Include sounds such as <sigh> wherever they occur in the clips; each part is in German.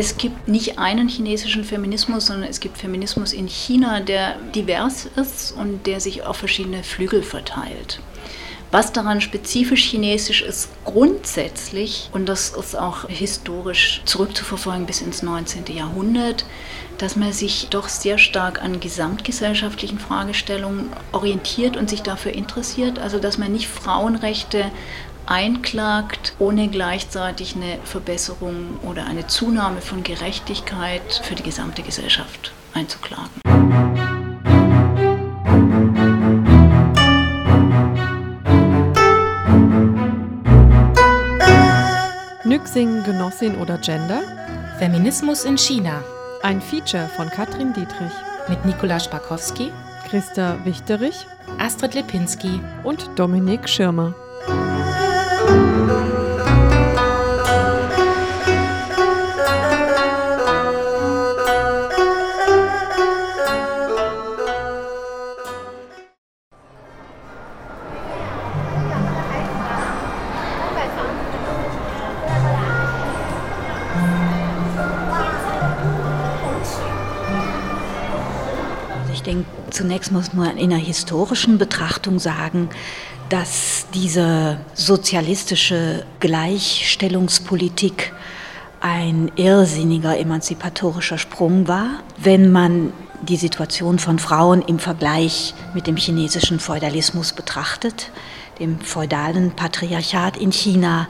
Es gibt nicht einen chinesischen Feminismus, sondern es gibt Feminismus in China, der divers ist und der sich auf verschiedene Flügel verteilt. Was daran spezifisch chinesisch ist, grundsätzlich, und das ist auch historisch zurückzuverfolgen bis ins 19. Jahrhundert, dass man sich doch sehr stark an gesamtgesellschaftlichen Fragestellungen orientiert und sich dafür interessiert. Also dass man nicht Frauenrechte einklagt, ohne gleichzeitig eine Verbesserung oder eine Zunahme von Gerechtigkeit für die gesamte Gesellschaft einzuklagen. Nüxing, Genossin oder Gender? Feminismus in China. Ein Feature von Katrin Dietrich. Mit Nikola Spakowski, Christa Wichterich, Astrid Lipinski und Dominik Schirmer. Zunächst muss man in einer historischen Betrachtung sagen, dass diese sozialistische Gleichstellungspolitik ein irrsinniger emanzipatorischer Sprung war, wenn man die Situation von Frauen im Vergleich mit dem chinesischen Feudalismus betrachtet, dem feudalen Patriarchat in China,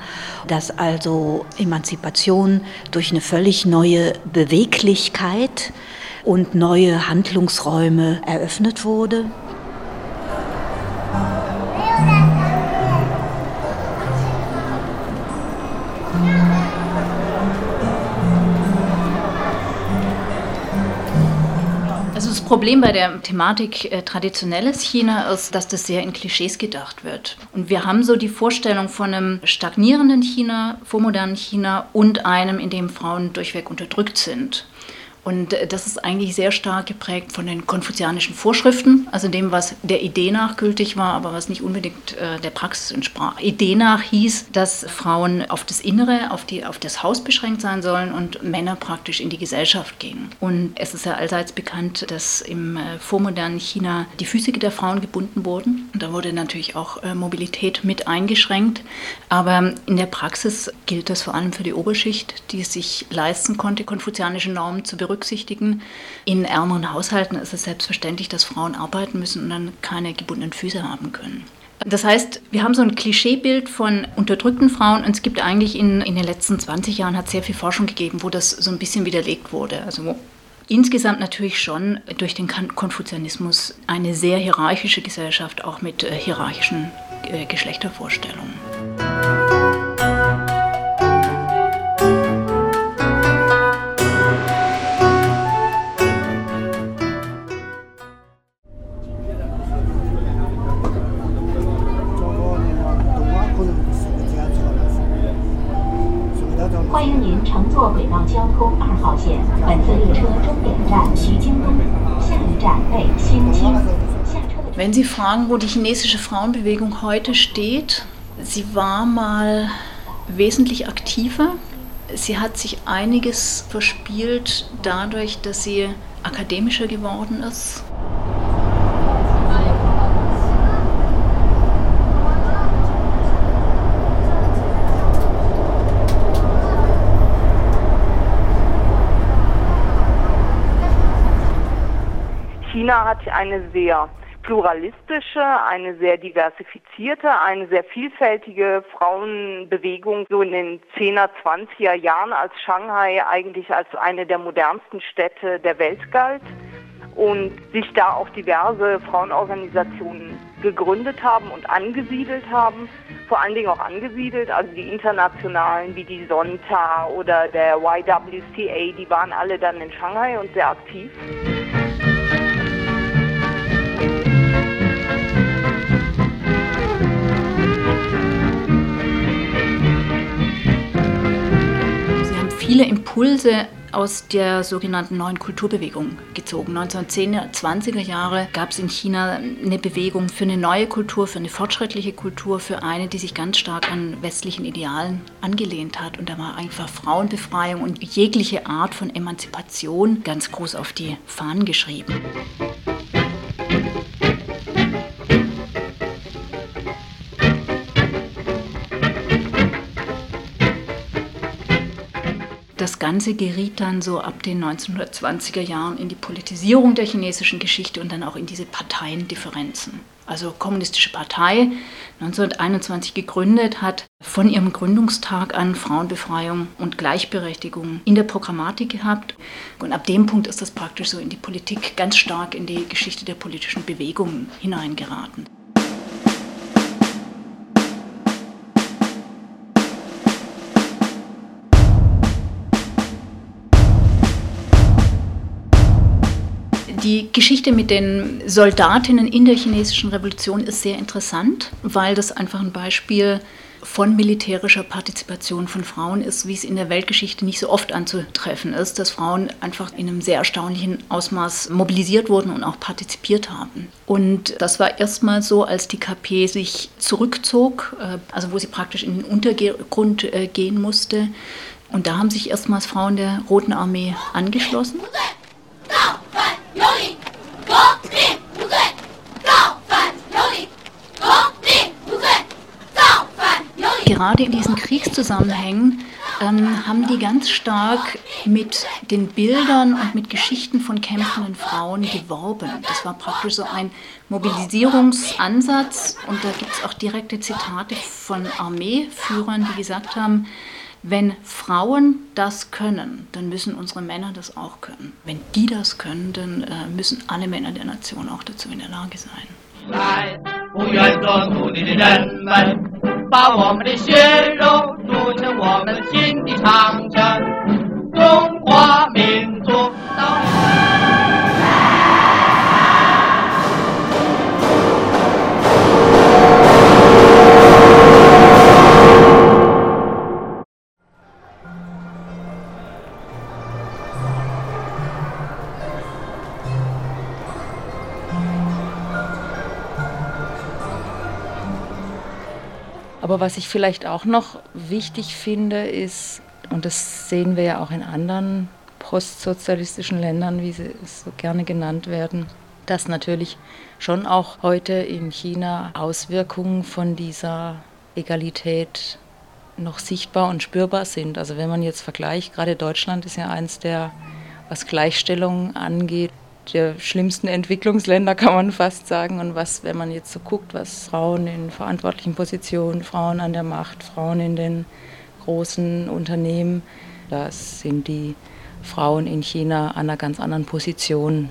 dass also Emanzipation durch eine völlig neue Beweglichkeit und neue Handlungsräume eröffnet wurde. Problem bei der Thematik äh, traditionelles China ist, dass das sehr in Klischees gedacht wird. Und wir haben so die Vorstellung von einem stagnierenden China, vormodernen China und einem, in dem Frauen durchweg unterdrückt sind. Und äh, das ist eigentlich sehr stark geprägt von den konfuzianischen Vorschriften, also dem, was der Idee nach gültig war, aber was nicht unbedingt äh, der Praxis entsprach. Idee nach hieß, dass Frauen auf das Innere, auf, die, auf das Haus beschränkt sein sollen und Männer praktisch in die Gesellschaft gingen. Und es ist ja allseits bekannt, dass im äh, vormodernen China die Füße der Frauen gebunden wurden. Da wurde natürlich auch Mobilität mit eingeschränkt. Aber in der Praxis gilt das vor allem für die Oberschicht, die es sich leisten konnte, konfuzianische Normen zu berücksichtigen berücksichtigen. In ärmeren Haushalten ist es selbstverständlich, dass Frauen arbeiten müssen und dann keine gebundenen Füße haben können. Das heißt, wir haben so ein Klischeebild von unterdrückten Frauen und es gibt eigentlich in, in den letzten 20 Jahren hat sehr viel Forschung gegeben, wo das so ein bisschen widerlegt wurde. Also insgesamt natürlich schon durch den Konfuzianismus eine sehr hierarchische Gesellschaft, auch mit äh, hierarchischen äh, Geschlechtervorstellungen. Fragen, wo die chinesische Frauenbewegung heute steht, sie war mal wesentlich aktiver. Sie hat sich einiges verspielt dadurch, dass sie akademischer geworden ist. China hat eine sehr pluralistische, eine sehr diversifizierte, eine sehr vielfältige Frauenbewegung so in den 10er, 20er Jahren, als Shanghai eigentlich als eine der modernsten Städte der Welt galt und sich da auch diverse Frauenorganisationen gegründet haben und angesiedelt haben, vor allen Dingen auch angesiedelt, also die internationalen wie die Sonta oder der YWCA, die waren alle dann in Shanghai und sehr aktiv. Viele Impulse aus der sogenannten neuen Kulturbewegung gezogen. 1910er, 20er Jahre gab es in China eine Bewegung für eine neue Kultur, für eine fortschrittliche Kultur, für eine, die sich ganz stark an westlichen Idealen angelehnt hat. Und da war einfach Frauenbefreiung und jegliche Art von Emanzipation ganz groß auf die Fahnen geschrieben. Das Ganze geriet dann so ab den 1920er Jahren in die Politisierung der chinesischen Geschichte und dann auch in diese Parteiendifferenzen. Also Kommunistische Partei, 1921 gegründet, hat von ihrem Gründungstag an Frauenbefreiung und Gleichberechtigung in der Programmatik gehabt. Und ab dem Punkt ist das praktisch so in die Politik ganz stark in die Geschichte der politischen Bewegungen hineingeraten. Die Geschichte mit den Soldatinnen in der chinesischen Revolution ist sehr interessant, weil das einfach ein Beispiel von militärischer Partizipation von Frauen ist, wie es in der Weltgeschichte nicht so oft anzutreffen ist, dass Frauen einfach in einem sehr erstaunlichen Ausmaß mobilisiert wurden und auch partizipiert haben. Und das war erstmal so, als die KP sich zurückzog, äh, also wo sie praktisch in den Untergrund äh, gehen musste. Und da haben sich erstmals Frauen der Roten Armee angeschlossen. Gerade in diesen Kriegszusammenhängen ähm, haben die ganz stark mit den Bildern und mit Geschichten von kämpfenden Frauen geworben. Das war praktisch so ein Mobilisierungsansatz und da gibt es auch direkte Zitate von Armeeführern, die gesagt haben, wenn Frauen das können, dann müssen unsere Männer das auch können. Wenn die das können, dann äh, müssen alle Männer der Nation auch dazu in der Lage sein. 把我们的血肉筑成我们新的长城，中华民族 Was ich vielleicht auch noch wichtig finde, ist, und das sehen wir ja auch in anderen postsozialistischen Ländern, wie sie so gerne genannt werden, dass natürlich schon auch heute in China Auswirkungen von dieser Egalität noch sichtbar und spürbar sind. Also wenn man jetzt vergleicht, gerade Deutschland ist ja eins der, was Gleichstellung angeht, der schlimmsten Entwicklungsländer, kann man fast sagen. Und was, wenn man jetzt so guckt, was Frauen in verantwortlichen Positionen, Frauen an der Macht, Frauen in den großen Unternehmen, da sind die Frauen in China an einer ganz anderen Position.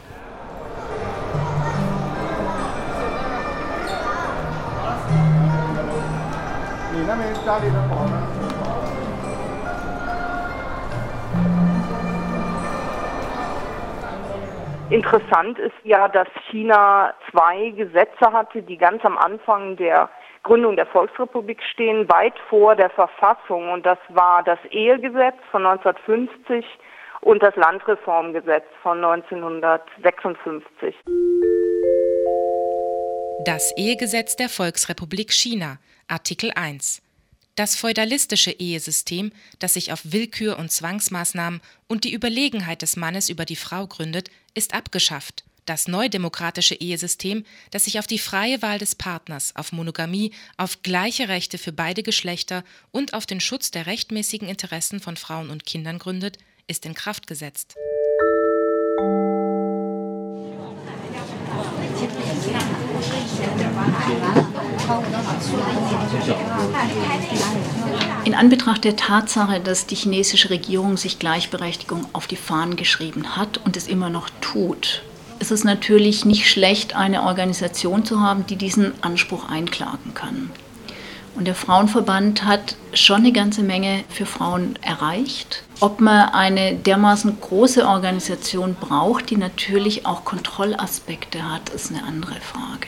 Interessant ist ja, dass China zwei Gesetze hatte, die ganz am Anfang der Gründung der Volksrepublik stehen, weit vor der Verfassung. Und das war das Ehegesetz von 1950 und das Landreformgesetz von 1956. Das Ehegesetz der Volksrepublik China, Artikel 1. Das feudalistische Ehesystem, das sich auf Willkür und Zwangsmaßnahmen und die Überlegenheit des Mannes über die Frau gründet, ist abgeschafft. Das neudemokratische Ehesystem, das sich auf die freie Wahl des Partners, auf Monogamie, auf gleiche Rechte für beide Geschlechter und auf den Schutz der rechtmäßigen Interessen von Frauen und Kindern gründet, ist in Kraft gesetzt. In Anbetracht der Tatsache, dass die chinesische Regierung sich Gleichberechtigung auf die Fahnen geschrieben hat und es immer noch tut, ist es natürlich nicht schlecht, eine Organisation zu haben, die diesen Anspruch einklagen kann. Und der Frauenverband hat schon eine ganze Menge für Frauen erreicht. Ob man eine dermaßen große Organisation braucht, die natürlich auch Kontrollaspekte hat, ist eine andere Frage.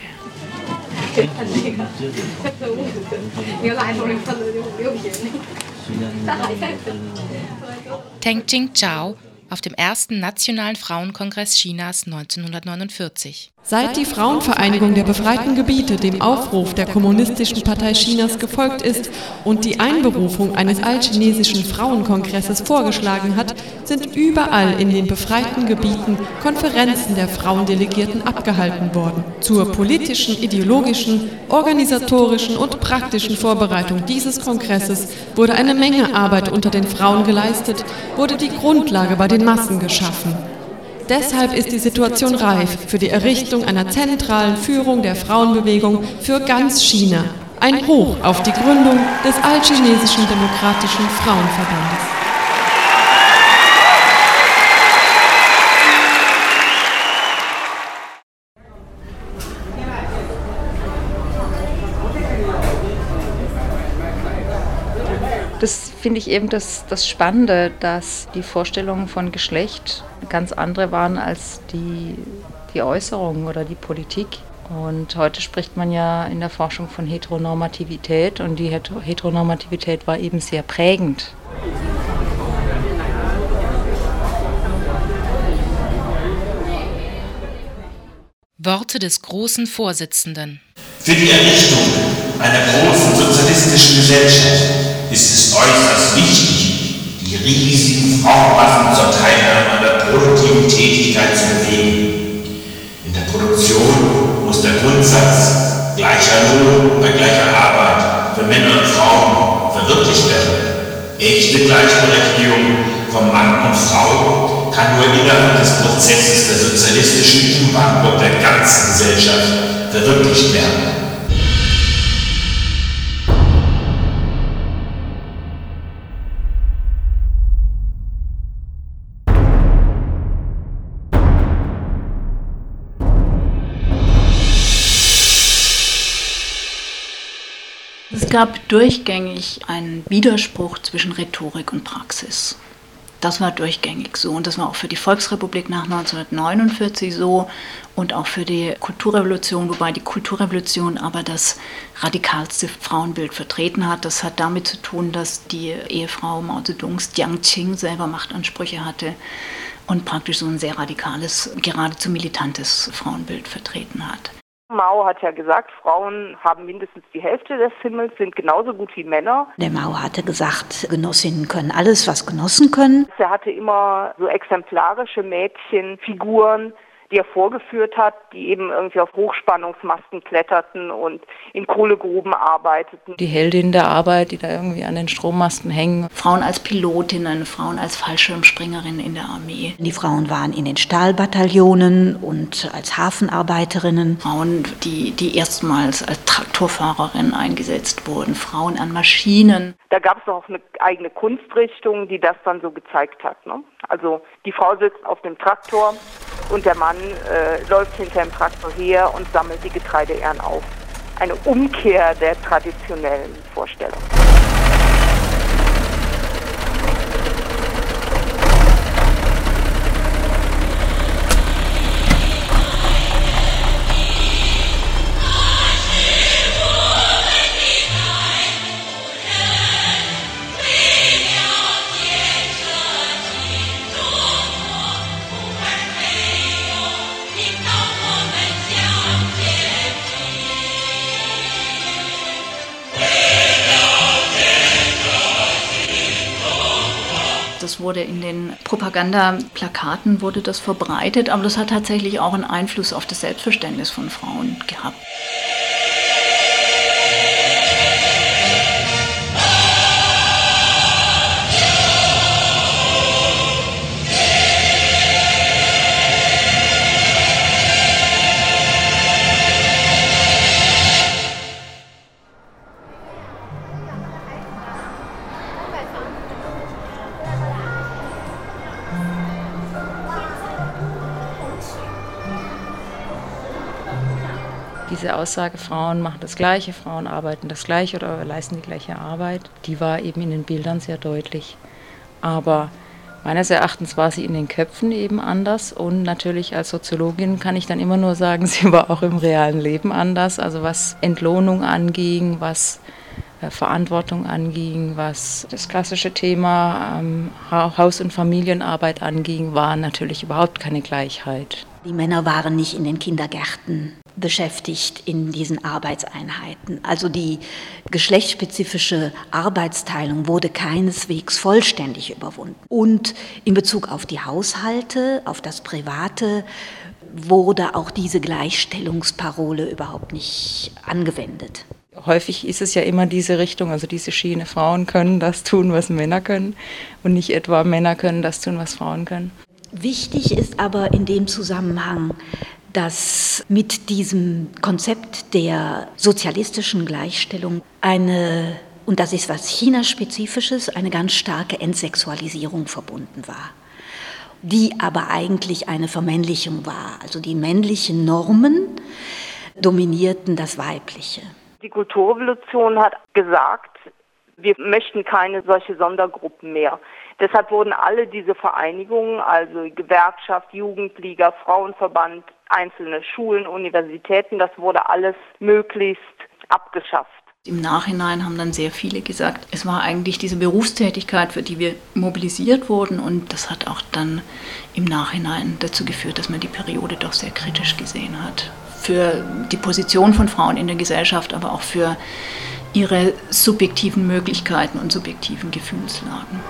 <laughs> Teng Ching Chao auf dem ersten Nationalen Frauenkongress Chinas 1949. Seit die Frauenvereinigung der befreiten Gebiete dem Aufruf der Kommunistischen Partei Chinas gefolgt ist und die Einberufung eines allchinesischen Frauenkongresses vorgeschlagen hat, sind überall in den befreiten Gebieten Konferenzen der Frauendelegierten abgehalten worden. Zur politischen, ideologischen, organisatorischen und praktischen Vorbereitung dieses Kongresses wurde eine Menge Arbeit unter den Frauen geleistet, wurde die Grundlage bei den Massen geschaffen. Deshalb ist die Situation reif für die Errichtung einer zentralen Führung der Frauenbewegung für ganz China. Ein Hoch auf die Gründung des Allchinesischen Demokratischen Frauenverbandes. Das finde ich eben das, das Spannende, dass die Vorstellungen von Geschlecht ganz andere waren als die, die Äußerungen oder die Politik. Und heute spricht man ja in der Forschung von Heteronormativität und die Heteronormativität war eben sehr prägend. Worte des großen Vorsitzenden. Für die Errichtung einer großen sozialistischen Gesellschaft ist es äußerst wichtig, die riesigen Frauenmassen zur Teilnahme an der produktiven Tätigkeit zu bewegen. In der Produktion muss der Grundsatz gleicher Lohn bei gleicher Arbeit für Männer und Frauen verwirklicht werden. Echte Gleichberechtigung von Mann und Frau kann nur innerhalb des Prozesses der sozialistischen Umwandlung der ganzen Gesellschaft verwirklicht werden. Gab durchgängig einen Widerspruch zwischen Rhetorik und Praxis. Das war durchgängig so und das war auch für die Volksrepublik nach 1949 so und auch für die Kulturrevolution, wobei die Kulturrevolution aber das radikalste Frauenbild vertreten hat. Das hat damit zu tun, dass die Ehefrau Mao Zedongs Jiang Qing selber Machtansprüche hatte und praktisch so ein sehr radikales, geradezu militantes Frauenbild vertreten hat. Mao hat ja gesagt, Frauen haben mindestens die Hälfte des Himmels, sind genauso gut wie Männer. Der Mao hatte gesagt, Genossinnen können alles, was Genossen können. Er hatte immer so exemplarische Mädchenfiguren, die er vorgeführt hat, die eben irgendwie auf Hochspannungsmasten kletterten und in Kohlegruben arbeiteten. Die Heldin der Arbeit, die da irgendwie an den Strommasten hängen. Frauen als Pilotinnen, Frauen als Fallschirmspringerinnen in der Armee. Die Frauen waren in den Stahlbataillonen und als Hafenarbeiterinnen. Frauen, die, die erstmals als Traktorfahrerinnen eingesetzt wurden. Frauen an Maschinen. Da gab es auch eine eigene Kunstrichtung, die das dann so gezeigt hat. Ne? Also die Frau sitzt auf dem Traktor und der Mann äh, läuft hinter dem Traktor her und sammelt die Getreideähren auf. Eine Umkehr der traditionellen Vorstellung. Wurde in den Propagandaplakaten wurde das verbreitet, aber das hat tatsächlich auch einen Einfluss auf das Selbstverständnis von Frauen gehabt. Diese Aussage, Frauen machen das Gleiche, Frauen arbeiten das Gleiche oder leisten die gleiche Arbeit, die war eben in den Bildern sehr deutlich. Aber meines Erachtens war sie in den Köpfen eben anders und natürlich als Soziologin kann ich dann immer nur sagen, <laughs> sie war auch im realen Leben anders. Also was Entlohnung anging, was äh, Verantwortung anging, was das klassische Thema ähm, Haus- und Familienarbeit anging, war natürlich überhaupt keine Gleichheit. Die Männer waren nicht in den Kindergärten beschäftigt in diesen Arbeitseinheiten. Also die geschlechtsspezifische Arbeitsteilung wurde keineswegs vollständig überwunden. Und in Bezug auf die Haushalte, auf das Private, wurde auch diese Gleichstellungsparole überhaupt nicht angewendet. Häufig ist es ja immer diese Richtung, also diese Schiene, Frauen können das tun, was Männer können und nicht etwa Männer können das tun, was Frauen können. Wichtig ist aber in dem Zusammenhang, dass mit diesem Konzept der sozialistischen Gleichstellung eine, und das ist was China-spezifisches, eine ganz starke Entsexualisierung verbunden war die aber eigentlich eine Vermännlichung war. Also die männlichen Normen dominierten das Weibliche. Die Kulturrevolution hat gesagt, wir möchten keine solche Sondergruppen mehr. Deshalb wurden alle diese Vereinigungen, also Gewerkschaft, Jugendliga, Frauenverband, einzelne Schulen, Universitäten, das wurde alles möglichst abgeschafft. Im Nachhinein haben dann sehr viele gesagt, es war eigentlich diese Berufstätigkeit, für die wir mobilisiert wurden und das hat auch dann im Nachhinein dazu geführt, dass man die Periode doch sehr kritisch gesehen hat. Für die Position von Frauen in der Gesellschaft, aber auch für ihre subjektiven Möglichkeiten und subjektiven Gefühlslagen.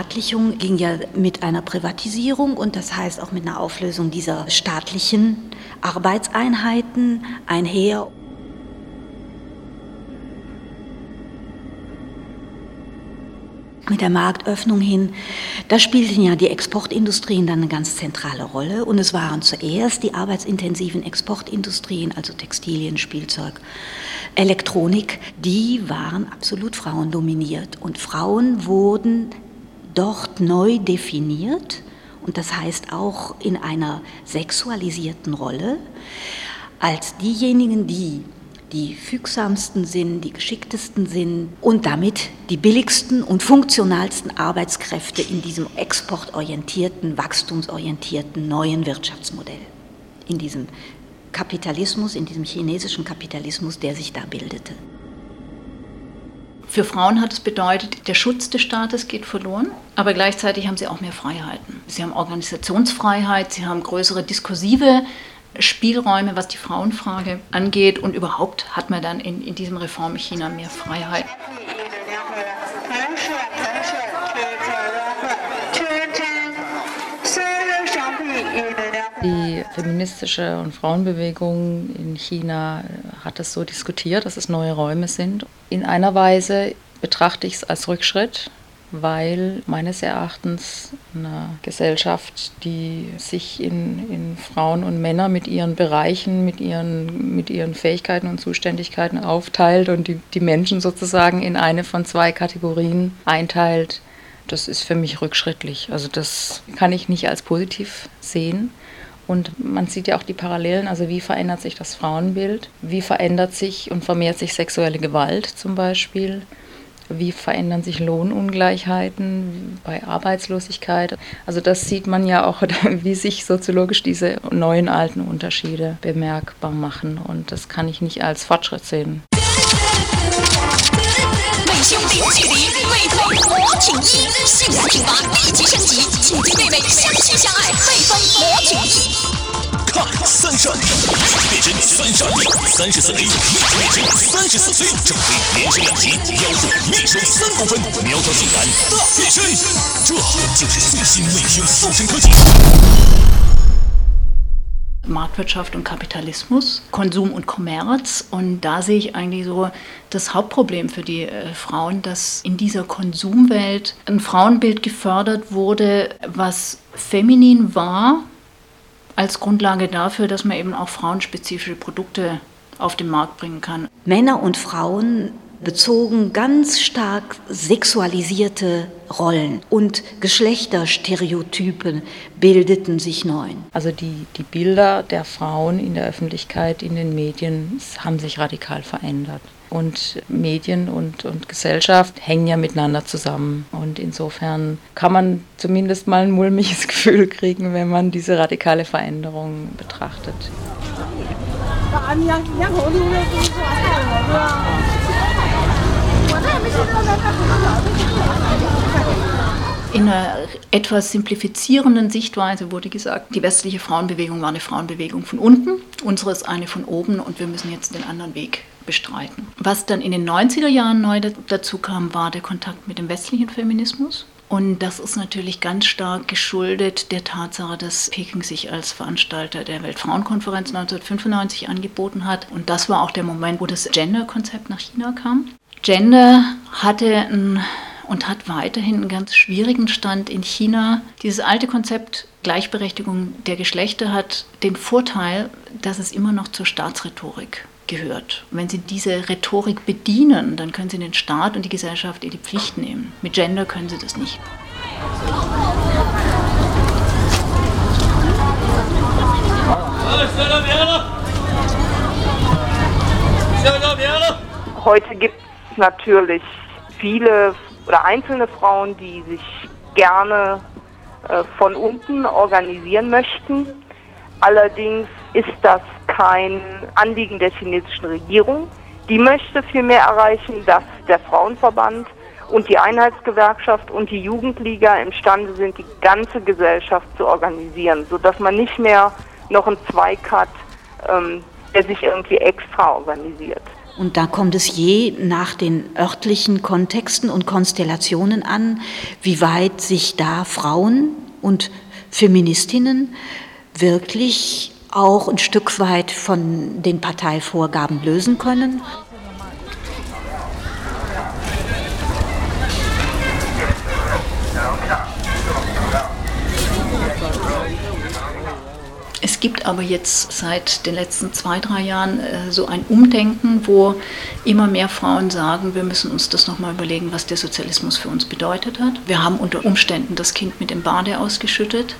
Entstaatlichung ging ja mit einer Privatisierung und das heißt auch mit einer Auflösung dieser staatlichen Arbeitseinheiten einher. mit der Marktöffnung hin, da spielten ja die Exportindustrien dann eine ganz zentrale Rolle. Und es waren zuerst die arbeitsintensiven Exportindustrien, also Textilien, Spielzeug, Elektronik, die waren absolut frauendominiert. Und Frauen wurden dort neu definiert und das heißt auch in einer sexualisierten Rolle als diejenigen, die die fügsamsten sind, die geschicktesten sind und damit die billigsten und funktionalsten Arbeitskräfte in diesem exportorientierten, wachstumsorientierten neuen Wirtschaftsmodell, in diesem Kapitalismus, in diesem chinesischen Kapitalismus, der sich da bildete. Für Frauen hat es bedeutet, der Schutz des Staates geht verloren, aber gleichzeitig haben sie auch mehr Freiheiten. Sie haben Organisationsfreiheit, sie haben größere diskursive Spielräume, was die Frauenfrage angeht. Und überhaupt hat man dann in, in diesem Reform China mehr Freiheit. Feministische und Frauenbewegung in China hat es so diskutiert, dass es neue Räume sind. In einer Weise betrachte ich es als Rückschritt, weil meines Erachtens eine Gesellschaft, die sich in, in Frauen und Männer mit ihren Bereichen, mit ihren, mit ihren Fähigkeiten und Zuständigkeiten aufteilt und die, die Menschen sozusagen in eine von zwei Kategorien einteilt, das ist für mich rückschrittlich. Also das kann ich nicht als positiv sehen. Und man sieht ja auch die Parallelen, also wie verändert sich das Frauenbild, wie verändert sich und vermehrt sich sexuelle Gewalt zum Beispiel. Wie verändern sich Lohnungleichheiten bei Arbeitslosigkeit? Also das sieht man ja auch, <laughs> wie sich soziologisch diese neuen alten Unterschiede bemerkbar machen. Und das kann ich nicht als Fortschritt sehen. 兄弟距离美腿魔挺一，性感品牌立即升级，请弟妹妹相亲相爱，配方魔挺一。看三闪，变身三闪三十四 A，变身三十四 C，正推连升两级，腰腹密收三公分，苗条性感大变身，这就是最新美胸塑身科技。Marktwirtschaft und Kapitalismus, Konsum und Kommerz. Und da sehe ich eigentlich so das Hauptproblem für die äh, Frauen, dass in dieser Konsumwelt ein Frauenbild gefördert wurde, was feminin war, als Grundlage dafür, dass man eben auch frauenspezifische Produkte auf den Markt bringen kann. Männer und Frauen bezogen ganz stark sexualisierte Rollen und Geschlechterstereotypen bildeten sich neu. Also die, die Bilder der Frauen in der Öffentlichkeit, in den Medien haben sich radikal verändert. Und Medien und, und Gesellschaft hängen ja miteinander zusammen. Und insofern kann man zumindest mal ein mulmiges Gefühl kriegen, wenn man diese radikale Veränderung betrachtet. In einer etwas simplifizierenden Sichtweise wurde gesagt, die westliche Frauenbewegung war eine Frauenbewegung von unten, unsere ist eine von oben und wir müssen jetzt den anderen Weg bestreiten. Was dann in den 90er Jahren neu dazu kam, war der Kontakt mit dem westlichen Feminismus. Und das ist natürlich ganz stark geschuldet der Tatsache, dass Peking sich als Veranstalter der Weltfrauenkonferenz 1995 angeboten hat. Und das war auch der Moment, wo das Gender-Konzept nach China kam. Gender hatte ein, und hat weiterhin einen ganz schwierigen Stand in China. Dieses alte Konzept Gleichberechtigung der Geschlechter hat den Vorteil, dass es immer noch zur Staatsrhetorik gehört. wenn Sie diese Rhetorik bedienen, dann können Sie den Staat und die Gesellschaft in die Pflicht nehmen. Mit Gender können Sie das nicht. Heute gibt es natürlich viele oder einzelne Frauen, die sich gerne äh, von unten organisieren möchten. Allerdings ist das kein Anliegen der chinesischen Regierung. Die möchte vielmehr erreichen, dass der Frauenverband und die Einheitsgewerkschaft und die Jugendliga imstande sind, die ganze Gesellschaft zu organisieren, sodass man nicht mehr noch einen Zweig hat, ähm, der sich irgendwie extra organisiert. Und da kommt es je nach den örtlichen Kontexten und Konstellationen an, wie weit sich da Frauen und Feministinnen wirklich auch ein Stück weit von den Parteivorgaben lösen können. Es gibt aber jetzt seit den letzten zwei, drei Jahren äh, so ein Umdenken, wo immer mehr Frauen sagen, wir müssen uns das nochmal überlegen, was der Sozialismus für uns bedeutet hat. Wir haben unter Umständen das Kind mit dem Bade ausgeschüttet.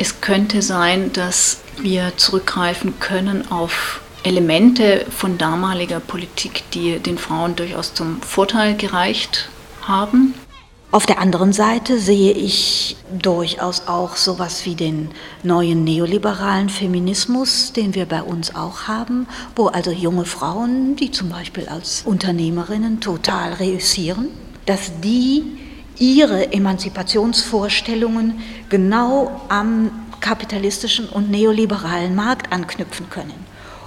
Es könnte sein, dass wir zurückgreifen können auf Elemente von damaliger Politik, die den Frauen durchaus zum Vorteil gereicht haben. Auf der anderen Seite sehe ich durchaus auch sowas wie den neuen neoliberalen Feminismus, den wir bei uns auch haben, wo also junge Frauen, die zum Beispiel als Unternehmerinnen total reüssieren, dass die ihre Emanzipationsvorstellungen genau am kapitalistischen und neoliberalen Markt anknüpfen können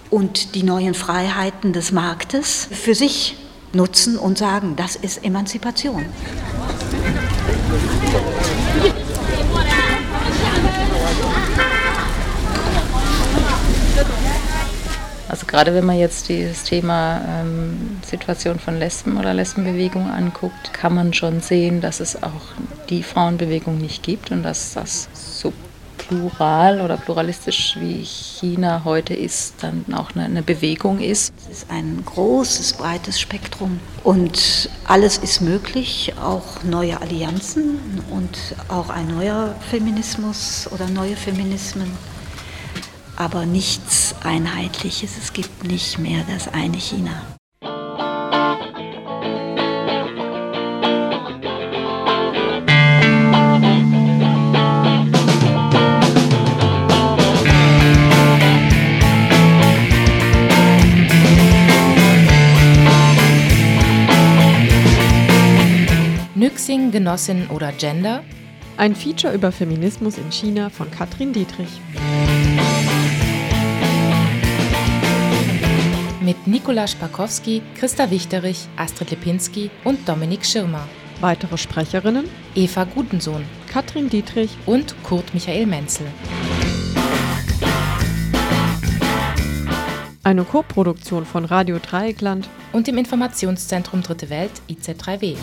und die neuen Freiheiten des Marktes für sich nutzen und sagen, das ist Emanzipation. Also gerade wenn man jetzt dieses Thema ähm, Situation von Lesben oder Lesbenbewegung anguckt, kann man schon sehen, dass es auch die Frauenbewegung nicht gibt und dass das so plural oder pluralistisch wie China heute ist, dann auch eine, eine Bewegung ist. Es ist ein großes, breites Spektrum und alles ist möglich, auch neue Allianzen und auch ein neuer Feminismus oder neue Feminismen aber nichts Einheitliches. Es gibt nicht mehr das eine China. Nüxing, Genossin oder Gender? Ein Feature über Feminismus in China von Katrin Dietrich. Mit Nikola Spakowski, Christa Wichterich, Astrid Lipinski und Dominik Schirmer. Weitere Sprecherinnen Eva Gutensohn, Katrin Dietrich und Kurt Michael Menzel. Eine Koproduktion von Radio Dreieckland und dem Informationszentrum Dritte Welt IZ3W.